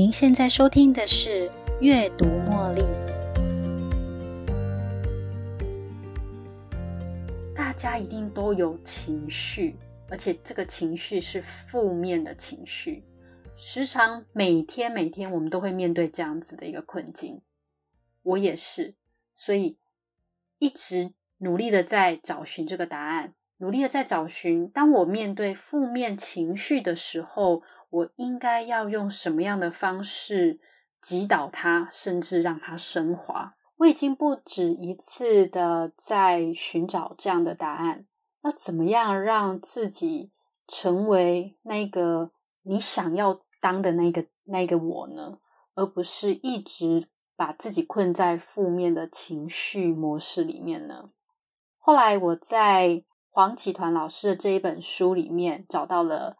您现在收听的是《阅读茉莉》。大家一定都有情绪，而且这个情绪是负面的情绪，时常每天每天我们都会面对这样子的一个困境。我也是，所以一直努力的在找寻这个答案，努力的在找寻。当我面对负面情绪的时候，我应该要用什么样的方式击倒它，甚至让它升华？我已经不止一次的在寻找这样的答案。要怎么样让自己成为那个你想要当的那个那个我呢？而不是一直把自己困在负面的情绪模式里面呢？后来我在黄启团老师的这一本书里面找到了。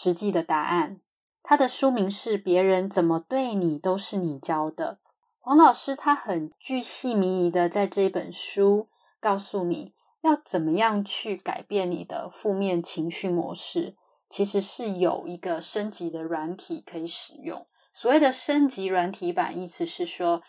实际的答案，他的书名是《别人怎么对你都是你教的》。黄老师他很具细迷疑的在这本书告诉你要怎么样去改变你的负面情绪模式，其实是有一个升级的软体可以使用。所谓的升级软体版，意思是说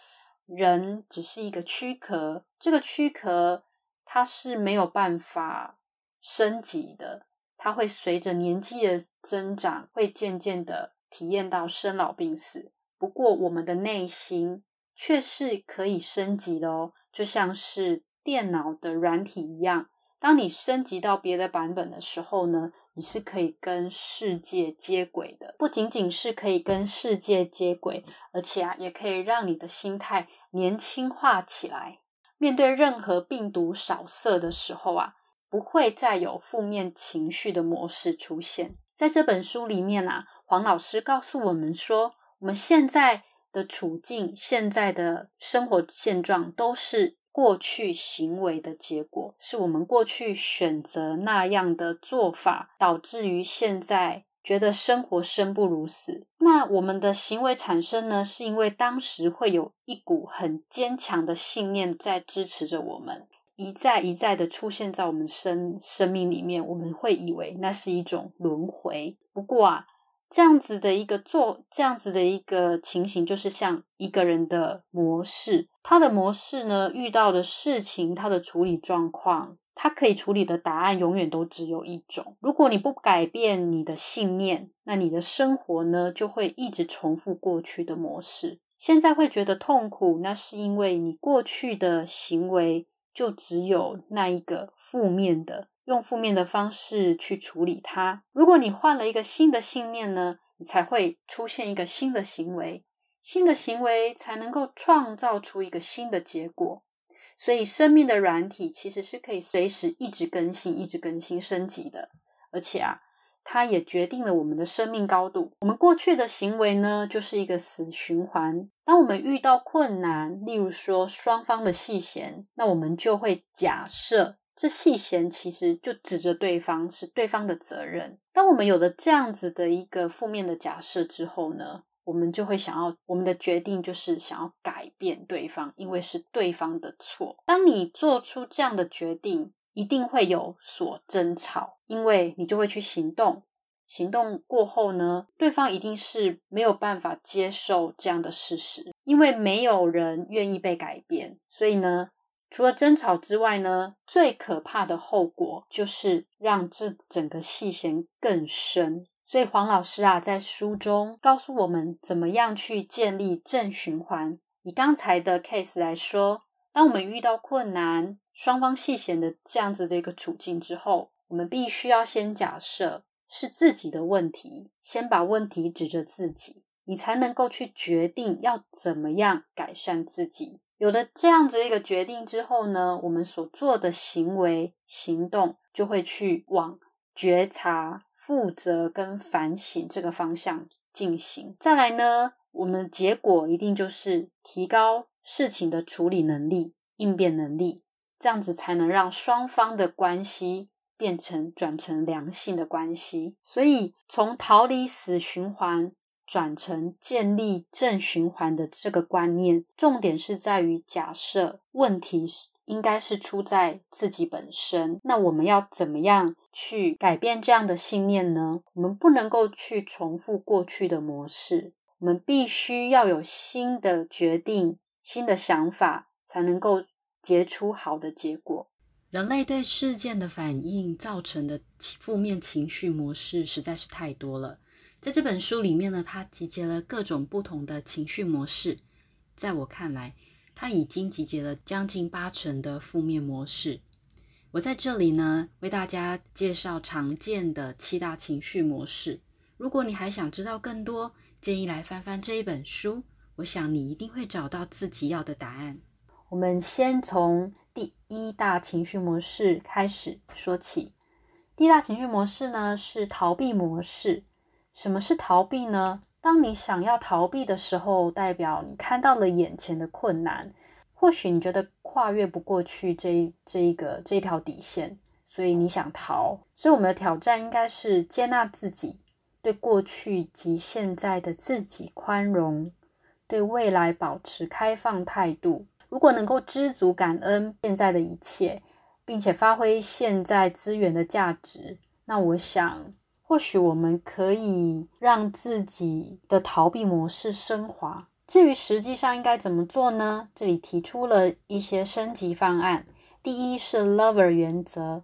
人只是一个躯壳，这个躯壳它是没有办法升级的。它会随着年纪的增长，会渐渐的体验到生老病死。不过，我们的内心却是可以升级的哦，就像是电脑的软体一样。当你升级到别的版本的时候呢，你是可以跟世界接轨的。不仅仅是可以跟世界接轨，而且啊，也可以让你的心态年轻化起来。面对任何病毒扫射的时候啊。不会再有负面情绪的模式出现。在这本书里面啊，黄老师告诉我们说，我们现在的处境、现在的生活现状，都是过去行为的结果，是我们过去选择那样的做法，导致于现在觉得生活生不如死。那我们的行为产生呢，是因为当时会有一股很坚强的信念在支持着我们。一再一再的出现在我们生生命里面，我们会以为那是一种轮回。不过啊，这样子的一个做，这样子的一个情形，就是像一个人的模式，他的模式呢，遇到的事情，他的处理状况，他可以处理的答案，永远都只有一种。如果你不改变你的信念，那你的生活呢，就会一直重复过去的模式。现在会觉得痛苦，那是因为你过去的行为。就只有那一个负面的，用负面的方式去处理它。如果你换了一个新的信念呢，你才会出现一个新的行为，新的行为才能够创造出一个新的结果。所以，生命的软体其实是可以随时一直更新、一直更新、升级的。而且啊，它也决定了我们的生命高度。我们过去的行为呢，就是一个死循环。当我们遇到困难，例如说双方的细嫌，那我们就会假设这细嫌其实就指着对方是对方的责任。当我们有了这样子的一个负面的假设之后呢，我们就会想要我们的决定就是想要改变对方，因为是对方的错。当你做出这样的决定，一定会有所争吵，因为你就会去行动。行动过后呢，对方一定是没有办法接受这样的事实，因为没有人愿意被改变。所以呢，除了争吵之外呢，最可怕的后果就是让这整个细弦更深。所以黄老师啊，在书中告诉我们怎么样去建立正循环。以刚才的 case 来说，当我们遇到困难，双方细弦的这样子的一个处境之后，我们必须要先假设。是自己的问题，先把问题指着自己，你才能够去决定要怎么样改善自己。有了这样子一个决定之后呢，我们所做的行为行动就会去往觉察、负责跟反省这个方向进行。再来呢，我们结果一定就是提高事情的处理能力、应变能力，这样子才能让双方的关系。变成转成良性的关系，所以从逃离死循环转成建立正循环的这个观念，重点是在于假设问题是应该是出在自己本身。那我们要怎么样去改变这样的信念呢？我们不能够去重复过去的模式，我们必须要有新的决定、新的想法，才能够结出好的结果。人类对事件的反应造成的负面情绪模式实在是太多了。在这本书里面呢，它集结了各种不同的情绪模式。在我看来，它已经集结了将近八成的负面模式。我在这里呢，为大家介绍常见的七大情绪模式。如果你还想知道更多，建议来翻翻这一本书。我想你一定会找到自己要的答案。我们先从。第一大情绪模式开始说起。第一大情绪模式呢是逃避模式。什么是逃避呢？当你想要逃避的时候，代表你看到了眼前的困难，或许你觉得跨越不过去这这一个这条底线，所以你想逃。所以我们的挑战应该是接纳自己，对过去及现在的自己宽容，对未来保持开放态度。如果能够知足感恩现在的一切，并且发挥现在资源的价值，那我想，或许我们可以让自己的逃避模式升华。至于实际上应该怎么做呢？这里提出了一些升级方案。第一是 Lover 原则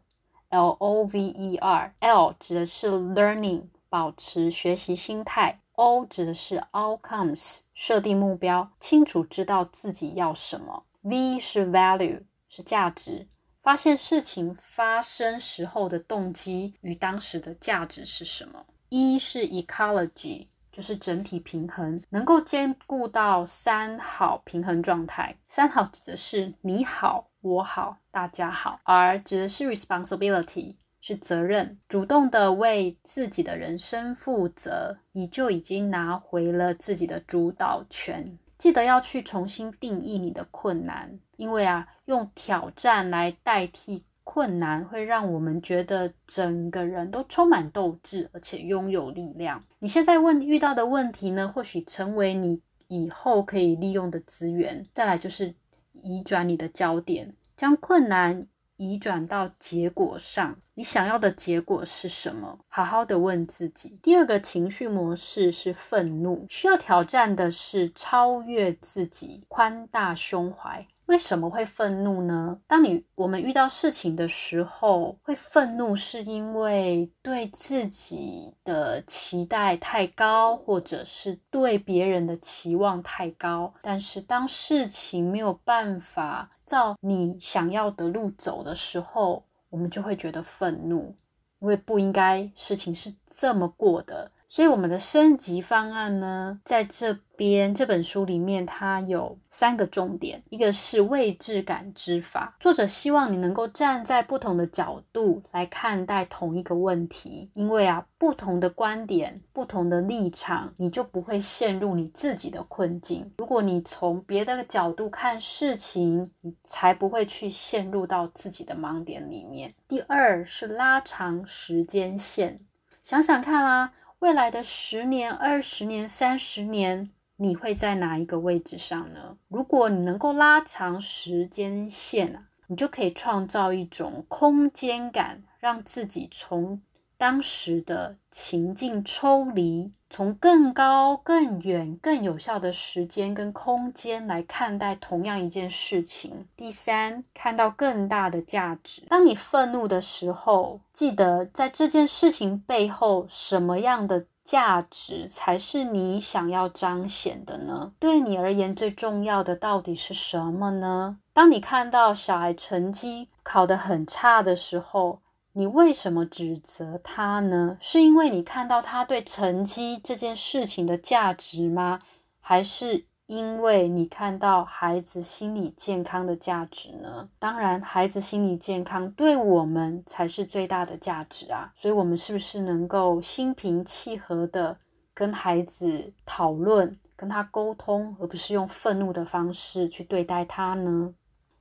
，L O V E R，L 指的是 Learning，保持学习心态。O 指的是 outcomes，设定目标，清楚知道自己要什么。V 是 value，是价值，发现事情发生时候的动机与当时的价值是什么。E 是 ecology，就是整体平衡，能够兼顾到三好平衡状态。三好指的是你好、我好、大家好。R 指的是 responsibility。是责任，主动的为自己的人生负责，你就已经拿回了自己的主导权。记得要去重新定义你的困难，因为啊，用挑战来代替困难，会让我们觉得整个人都充满斗志，而且拥有力量。你现在问遇到的问题呢，或许成为你以后可以利用的资源。再来就是移转你的焦点，将困难。移转到结果上，你想要的结果是什么？好好的问自己。第二个情绪模式是愤怒，需要挑战的是超越自己，宽大胸怀。为什么会愤怒呢？当你我们遇到事情的时候，会愤怒，是因为对自己的期待太高，或者是对别人的期望太高。但是当事情没有办法照你想要的路走的时候，我们就会觉得愤怒，因为不应该事情是这么过的。所以我们的升级方案呢，在这边这本书里面，它有三个重点。一个是位置感知法，作者希望你能够站在不同的角度来看待同一个问题，因为啊，不同的观点、不同的立场，你就不会陷入你自己的困境。如果你从别的角度看事情，你才不会去陷入到自己的盲点里面。第二是拉长时间线，想想看啊。未来的十年、二十年、三十年，你会在哪一个位置上呢？如果你能够拉长时间线啊，你就可以创造一种空间感，让自己从。当时的情境抽离，从更高、更远、更有效的时间跟空间来看待同样一件事情。第三，看到更大的价值。当你愤怒的时候，记得在这件事情背后，什么样的价值才是你想要彰显的呢？对你而言，最重要的到底是什么呢？当你看到小孩成绩考得很差的时候，你为什么指责他呢？是因为你看到他对成绩这件事情的价值吗？还是因为你看到孩子心理健康的价值呢？当然，孩子心理健康对我们才是最大的价值啊！所以，我们是不是能够心平气和的跟孩子讨论、跟他沟通，而不是用愤怒的方式去对待他呢？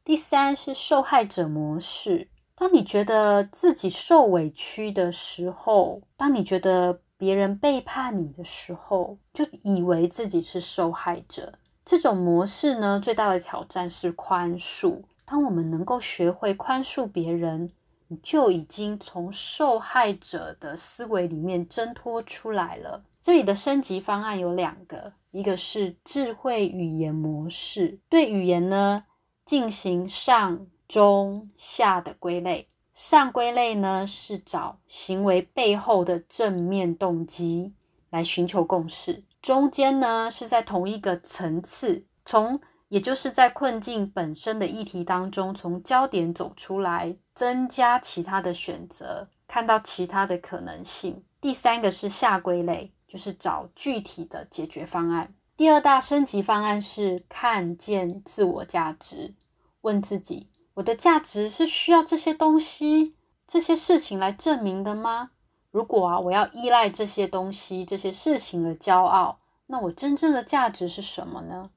第三是受害者模式。当你觉得自己受委屈的时候，当你觉得别人背叛你的时候，就以为自己是受害者。这种模式呢，最大的挑战是宽恕。当我们能够学会宽恕别人，你就已经从受害者的思维里面挣脱出来了。这里的升级方案有两个，一个是智慧语言模式，对语言呢进行上、中、下的归类。上归类呢是找行为背后的正面动机来寻求共识，中间呢是在同一个层次，从也就是在困境本身的议题当中，从焦点走出来，增加其他的选择，看到其他的可能性。第三个是下归类，就是找具体的解决方案。第二大升级方案是看见自我价值，问自己。我的价值是需要这些东西、这些事情来证明的吗？如果啊，我要依赖这些东西、这些事情而骄傲，那我真正的价值是什么呢？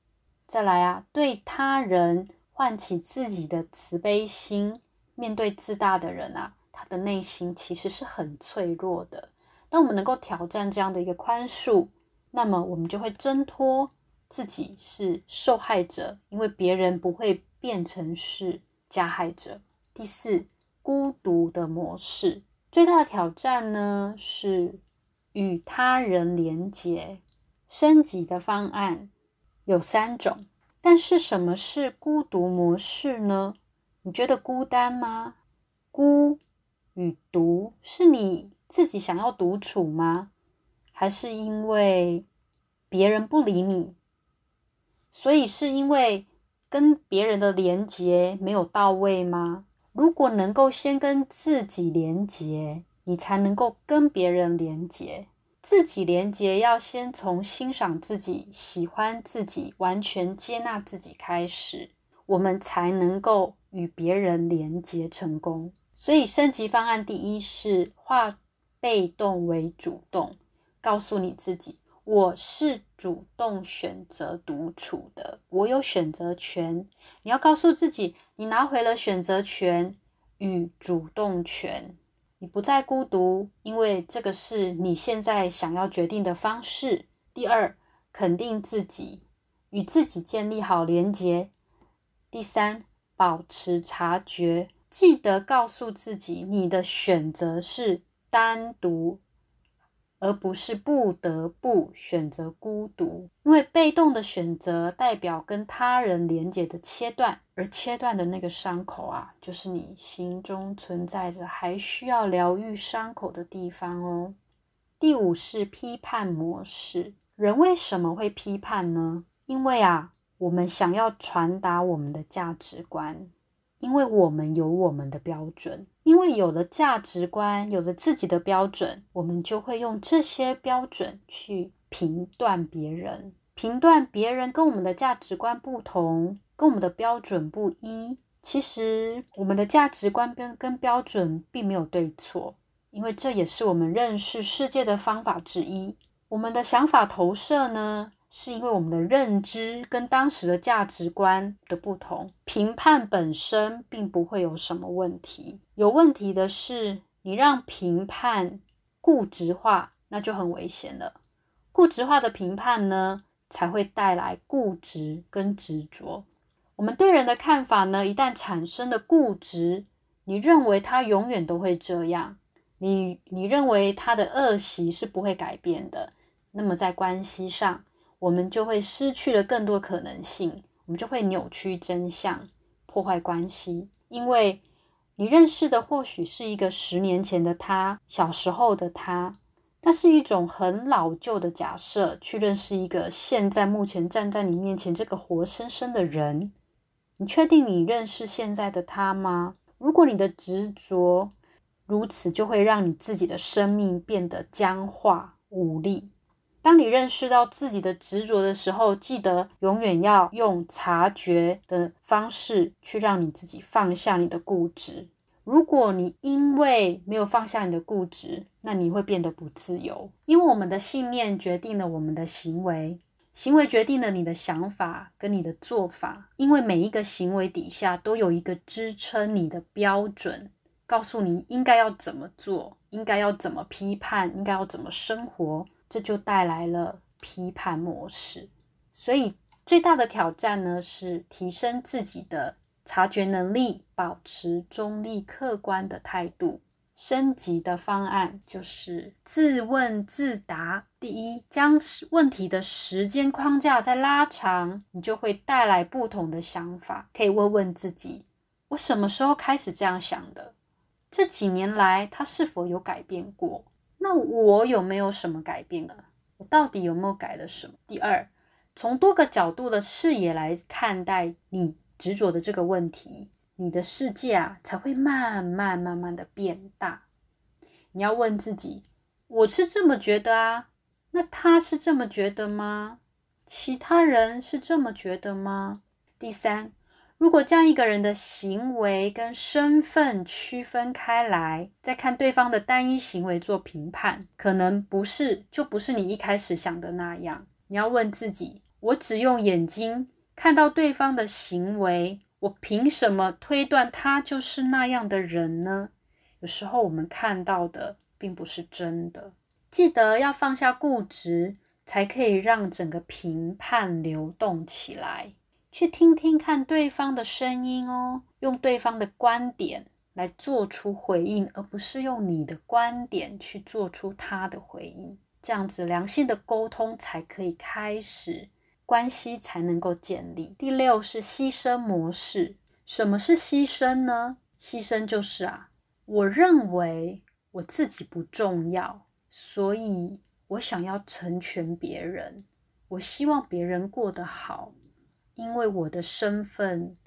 再来啊，对他人唤起自己的慈悲心。面对自大的人啊，他的内心其实是很脆弱的。当我们能够挑战这样的一个宽恕，那么我们就会挣脱自己是受害者，因为别人不会变成是。加害者。第四，孤独的模式最大的挑战呢是与他人连结。升级的方案有三种，但是什么是孤独模式呢？你觉得孤单吗？孤与独是你自己想要独处吗？还是因为别人不理你，所以是因为？跟别人的连接没有到位吗？如果能够先跟自己连接，你才能够跟别人连接。自己连接要先从欣赏自己、喜欢自己、完全接纳自己开始，我们才能够与别人连接成功。所以升级方案第一是化被动为主动，告诉你自己。我是主动选择独处的，我有选择权。你要告诉自己，你拿回了选择权与主动权，你不再孤独，因为这个是你现在想要决定的方式。第二，肯定自己，与自己建立好连结。第三，保持察觉，记得告诉自己，你的选择是单独。而不是不得不选择孤独，因为被动的选择代表跟他人连接的切断，而切断的那个伤口啊，就是你心中存在着还需要疗愈伤口的地方哦。第五是批判模式，人为什么会批判呢？因为啊，我们想要传达我们的价值观。因为我们有我们的标准，因为有了价值观，有了自己的标准，我们就会用这些标准去评断别人，评断别人跟我们的价值观不同，跟我们的标准不一。其实，我们的价值观跟跟标准并没有对错，因为这也是我们认识世界的方法之一。我们的想法投射呢？是因为我们的认知跟当时的价值观的不同，评判本身并不会有什么问题。有问题的是，你让评判固执化，那就很危险了。固执化的评判呢，才会带来固执跟执着。我们对人的看法呢，一旦产生了固执，你认为他永远都会这样，你你认为他的恶习是不会改变的，那么在关系上。我们就会失去了更多可能性，我们就会扭曲真相，破坏关系。因为你认识的或许是一个十年前的他，小时候的他，那是一种很老旧的假设，去认识一个现在目前站在你面前这个活生生的人。你确定你认识现在的他吗？如果你的执着如此，就会让你自己的生命变得僵化无力。当你认识到自己的执着的时候，记得永远要用察觉的方式去让你自己放下你的固执。如果你因为没有放下你的固执，那你会变得不自由。因为我们的信念决定了我们的行为，行为决定了你的想法跟你的做法。因为每一个行为底下都有一个支撑你的标准，告诉你应该要怎么做，应该要怎么批判，应该要怎么生活。这就带来了批判模式，所以最大的挑战呢是提升自己的察觉能力，保持中立客观的态度。升级的方案就是自问自答。第一，将问题的时间框架再拉长，你就会带来不同的想法。可以问问自己：我什么时候开始这样想的？这几年来，它是否有改变过？那我有没有什么改变了？我到底有没有改了什么？第二，从多个角度的视野来看待你执着的这个问题，你的世界啊才会慢慢慢慢的变大。你要问自己：我是这么觉得啊，那他是这么觉得吗？其他人是这么觉得吗？第三。如果将一个人的行为跟身份区分开来，再看对方的单一行为做评判，可能不是就不是你一开始想的那样。你要问自己：我只用眼睛看到对方的行为，我凭什么推断他就是那样的人呢？有时候我们看到的并不是真的。记得要放下固执，才可以让整个评判流动起来。去听听看对方的声音哦，用对方的观点来做出回应，而不是用你的观点去做出他的回应。这样子良性的沟通才可以开始，关系才能够建立。第六是牺牲模式。什么是牺牲呢？牺牲就是啊，我认为我自己不重要，所以我想要成全别人，我希望别人过得好。因为我的身份，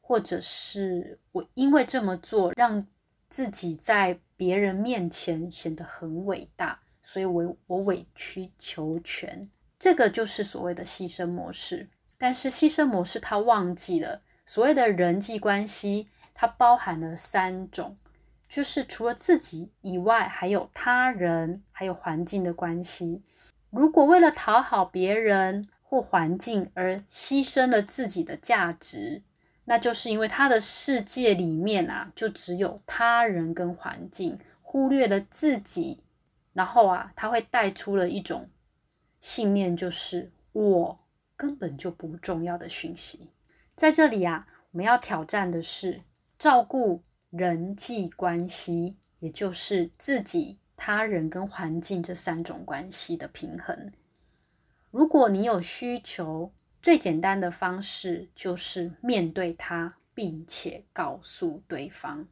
或者是我因为这么做，让自己在别人面前显得很伟大，所以我我委曲求全，这个就是所谓的牺牲模式。但是牺牲模式它忘记了，所谓的人际关系，它包含了三种，就是除了自己以外，还有他人，还有环境的关系。如果为了讨好别人，或环境而牺牲了自己的价值，那就是因为他的世界里面啊，就只有他人跟环境，忽略了自己，然后啊，他会带出了一种信念，就是我根本就不重要的讯息。在这里啊，我们要挑战的是照顾人际关系，也就是自己、他人跟环境这三种关系的平衡。如果你有需求，最简单的方式就是面对他，并且告诉对方。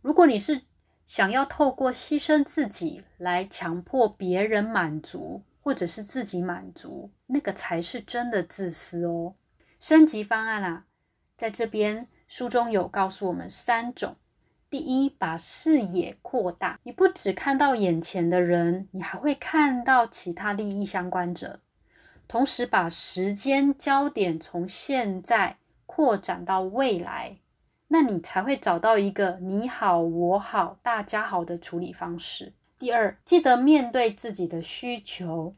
如果你是想要透过牺牲自己来强迫别人满足，或者是自己满足，那个才是真的自私哦。升级方案啊，在这边书中有告诉我们三种：第一，把视野扩大，你不只看到眼前的人，你还会看到其他利益相关者。同时，把时间焦点从现在扩展到未来，那你才会找到一个你好、我好、大家好的处理方式。第二，记得面对自己的需求，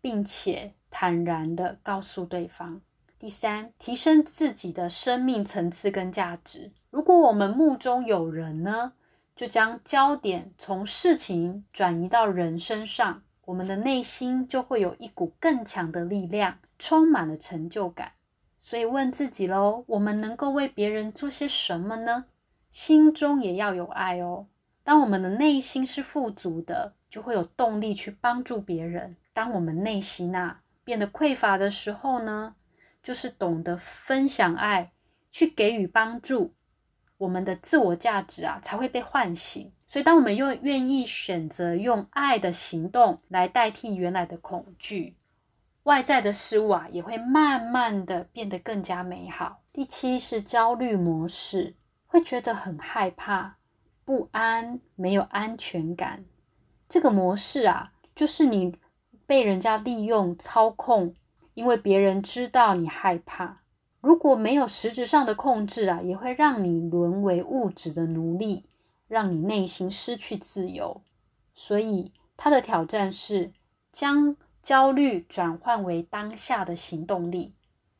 并且坦然的告诉对方。第三，提升自己的生命层次跟价值。如果我们目中有人呢，就将焦点从事情转移到人身上。我们的内心就会有一股更强的力量，充满了成就感。所以问自己喽：我们能够为别人做些什么呢？心中也要有爱哦。当我们的内心是富足的，就会有动力去帮助别人。当我们内心呐变得匮乏的时候呢，就是懂得分享爱，去给予帮助，我们的自我价值啊才会被唤醒。所以，当我们又愿意选择用爱的行动来代替原来的恐惧，外在的事物啊，也会慢慢的变得更加美好。第七是焦虑模式，会觉得很害怕、不安、没有安全感。这个模式啊，就是你被人家利用、操控，因为别人知道你害怕。如果没有实质上的控制啊，也会让你沦为物质的奴隶。让你内心失去自由，所以他的挑战是将焦虑转换为当下的行动力。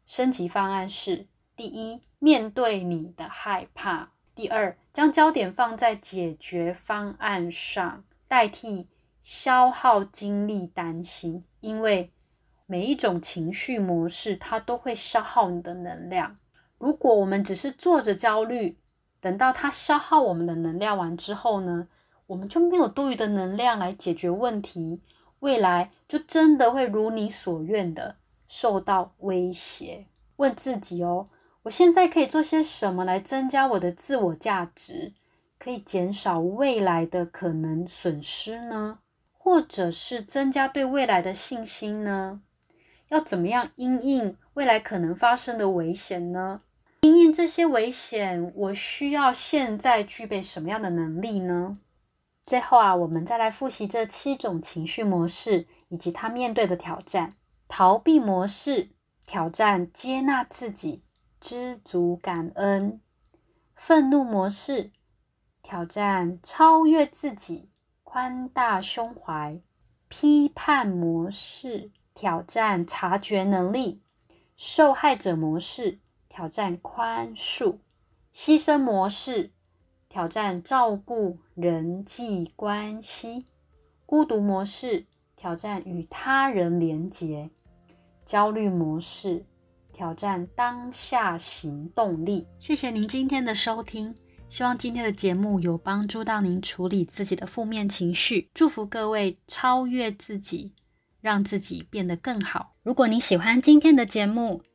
升级方案是：第一，面对你的害怕；第二，将焦点放在解决方案上，代替消耗精力担心。因为每一种情绪模式，它都会消耗你的能量。如果我们只是坐着焦虑，等到它消耗我们的能量完之后呢，我们就没有多余的能量来解决问题，未来就真的会如你所愿的受到威胁。问自己哦，我现在可以做些什么来增加我的自我价值，可以减少未来的可能损失呢？或者是增加对未来的信心呢？要怎么样因应未来可能发生的危险呢？因应这些危险，我需要现在具备什么样的能力呢？最后啊，我们再来复习这七种情绪模式以及他面对的挑战。逃避模式挑战接纳自己，知足感恩；愤怒模式挑战超越自己。宽大胸怀，批判模式挑战察觉能力；受害者模式挑战宽恕；牺牲模式挑战照顾人际关系；孤独模式挑战与他人连结；焦虑模式挑战当下行动力。谢谢您今天的收听。希望今天的节目有帮助到您处理自己的负面情绪，祝福各位超越自己，让自己变得更好。如果您喜欢今天的节目，